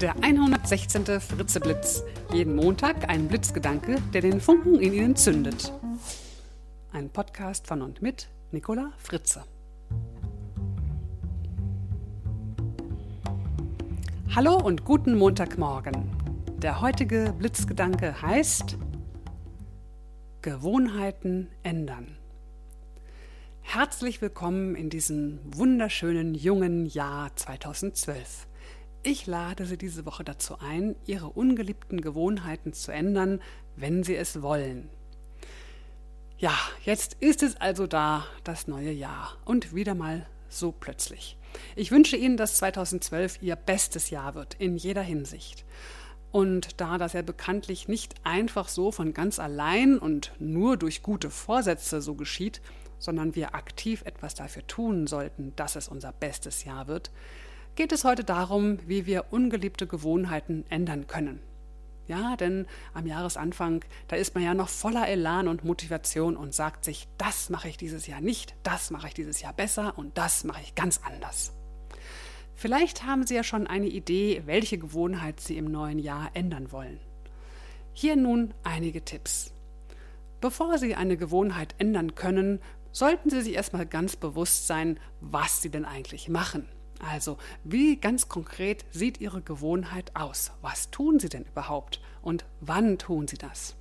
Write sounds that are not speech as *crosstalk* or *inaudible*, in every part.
Der 116. Fritzeblitz. Jeden Montag ein Blitzgedanke, der den Funken in Ihnen zündet. Ein Podcast von und mit Nicola Fritze. Hallo und guten Montagmorgen. Der heutige Blitzgedanke heißt Gewohnheiten ändern. Herzlich willkommen in diesem wunderschönen jungen Jahr 2012. Ich lade Sie diese Woche dazu ein, Ihre ungeliebten Gewohnheiten zu ändern, wenn Sie es wollen. Ja, jetzt ist es also da, das neue Jahr. Und wieder mal so plötzlich. Ich wünsche Ihnen, dass 2012 Ihr bestes Jahr wird, in jeder Hinsicht. Und da das ja bekanntlich nicht einfach so von ganz allein und nur durch gute Vorsätze so geschieht, sondern wir aktiv etwas dafür tun sollten, dass es unser bestes Jahr wird, geht es heute darum, wie wir ungeliebte Gewohnheiten ändern können. Ja, denn am Jahresanfang, da ist man ja noch voller Elan und Motivation und sagt sich, das mache ich dieses Jahr nicht, das mache ich dieses Jahr besser und das mache ich ganz anders. Vielleicht haben Sie ja schon eine Idee, welche Gewohnheit Sie im neuen Jahr ändern wollen. Hier nun einige Tipps. Bevor Sie eine Gewohnheit ändern können, sollten Sie sich erstmal ganz bewusst sein, was Sie denn eigentlich machen. Also, wie ganz konkret sieht Ihre Gewohnheit aus? Was tun Sie denn überhaupt? Und wann tun Sie das?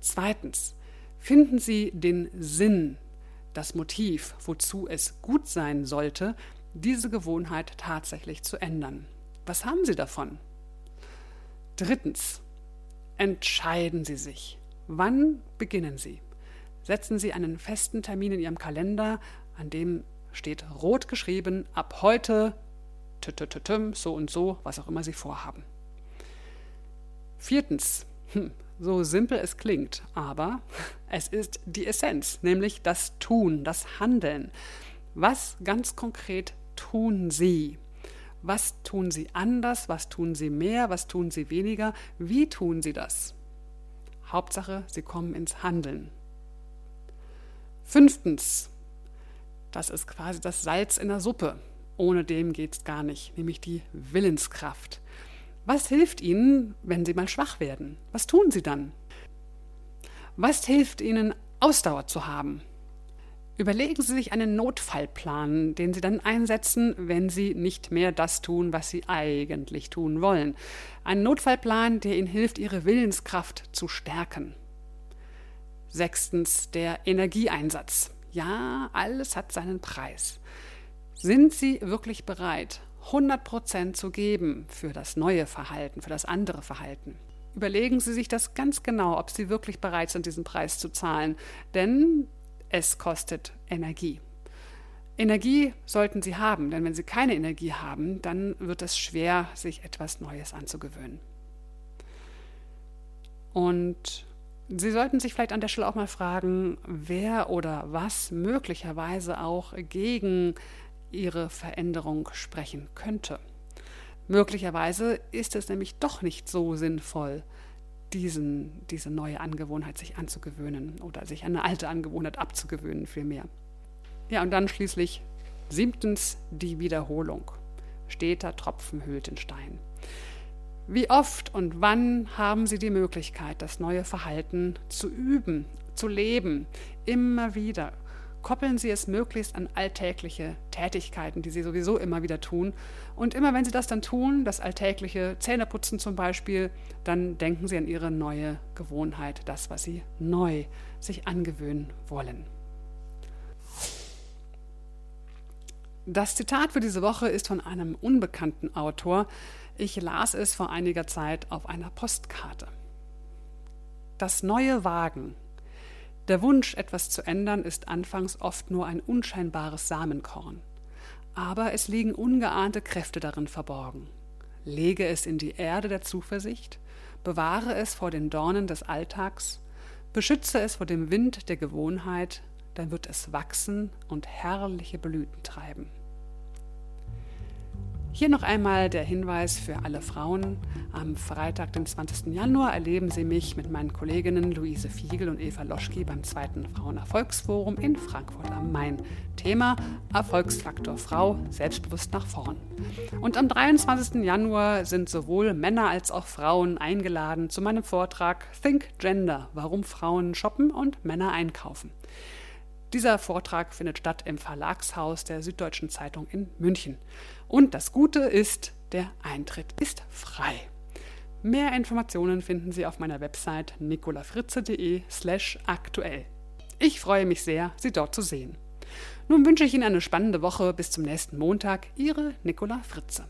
Zweitens, finden Sie den Sinn, das Motiv, wozu es gut sein sollte, diese Gewohnheit tatsächlich zu ändern. Was haben Sie davon? Drittens, entscheiden Sie sich. Wann beginnen Sie? setzen Sie einen festen Termin in Ihrem Kalender, an dem steht rot geschrieben, ab heute, so und so, was auch immer Sie vorhaben. Viertens, hm, so simpel es klingt, aber *laughs* es ist die Essenz, nämlich das Tun, das Handeln. Was ganz konkret tun Sie? Was tun Sie anders? Was tun Sie mehr? Was tun Sie weniger? Wie tun Sie das? Hauptsache, Sie kommen ins Handeln. Fünftens, das ist quasi das Salz in der Suppe. Ohne dem geht es gar nicht, nämlich die Willenskraft. Was hilft Ihnen, wenn Sie mal schwach werden? Was tun Sie dann? Was hilft Ihnen, Ausdauer zu haben? Überlegen Sie sich einen Notfallplan, den Sie dann einsetzen, wenn Sie nicht mehr das tun, was Sie eigentlich tun wollen. Ein Notfallplan, der Ihnen hilft, Ihre Willenskraft zu stärken. Sechstens der Energieeinsatz. Ja, alles hat seinen Preis. Sind Sie wirklich bereit, 100 Prozent zu geben für das neue Verhalten, für das andere Verhalten? Überlegen Sie sich das ganz genau, ob Sie wirklich bereit sind, diesen Preis zu zahlen, denn es kostet Energie. Energie sollten Sie haben, denn wenn Sie keine Energie haben, dann wird es schwer, sich etwas Neues anzugewöhnen. Und Sie sollten sich vielleicht an der Stelle auch mal fragen, wer oder was möglicherweise auch gegen Ihre Veränderung sprechen könnte. Möglicherweise ist es nämlich doch nicht so sinnvoll, diesen, diese neue Angewohnheit sich anzugewöhnen oder sich eine alte Angewohnheit abzugewöhnen vielmehr. Ja, und dann schließlich siebtens die Wiederholung. Steter Tropfen hüllt den Stein. Wie oft und wann haben Sie die Möglichkeit, das neue Verhalten zu üben, zu leben, immer wieder? Koppeln Sie es möglichst an alltägliche Tätigkeiten, die Sie sowieso immer wieder tun. Und immer wenn Sie das dann tun, das alltägliche Zähneputzen zum Beispiel, dann denken Sie an Ihre neue Gewohnheit, das, was Sie neu sich angewöhnen wollen. Das Zitat für diese Woche ist von einem unbekannten Autor. Ich las es vor einiger Zeit auf einer Postkarte. Das neue Wagen. Der Wunsch, etwas zu ändern, ist anfangs oft nur ein unscheinbares Samenkorn. Aber es liegen ungeahnte Kräfte darin verborgen. Lege es in die Erde der Zuversicht, bewahre es vor den Dornen des Alltags, beschütze es vor dem Wind der Gewohnheit, dann wird es wachsen und herrliche Blüten treiben. Hier noch einmal der Hinweis für alle Frauen. Am Freitag, den 20. Januar, erleben Sie mich mit meinen Kolleginnen Luise Fiegel und Eva Loschki beim zweiten Frauenerfolgsforum in Frankfurt am Main. Thema Erfolgsfaktor Frau, selbstbewusst nach vorn. Und am 23. Januar sind sowohl Männer als auch Frauen eingeladen zu meinem Vortrag Think Gender, warum Frauen shoppen und Männer einkaufen. Dieser Vortrag findet statt im Verlagshaus der Süddeutschen Zeitung in München. Und das Gute ist, der Eintritt ist frei. Mehr Informationen finden Sie auf meiner Website nicolafritze.de slash aktuell. Ich freue mich sehr, Sie dort zu sehen. Nun wünsche ich Ihnen eine spannende Woche. Bis zum nächsten Montag. Ihre Nicola Fritze.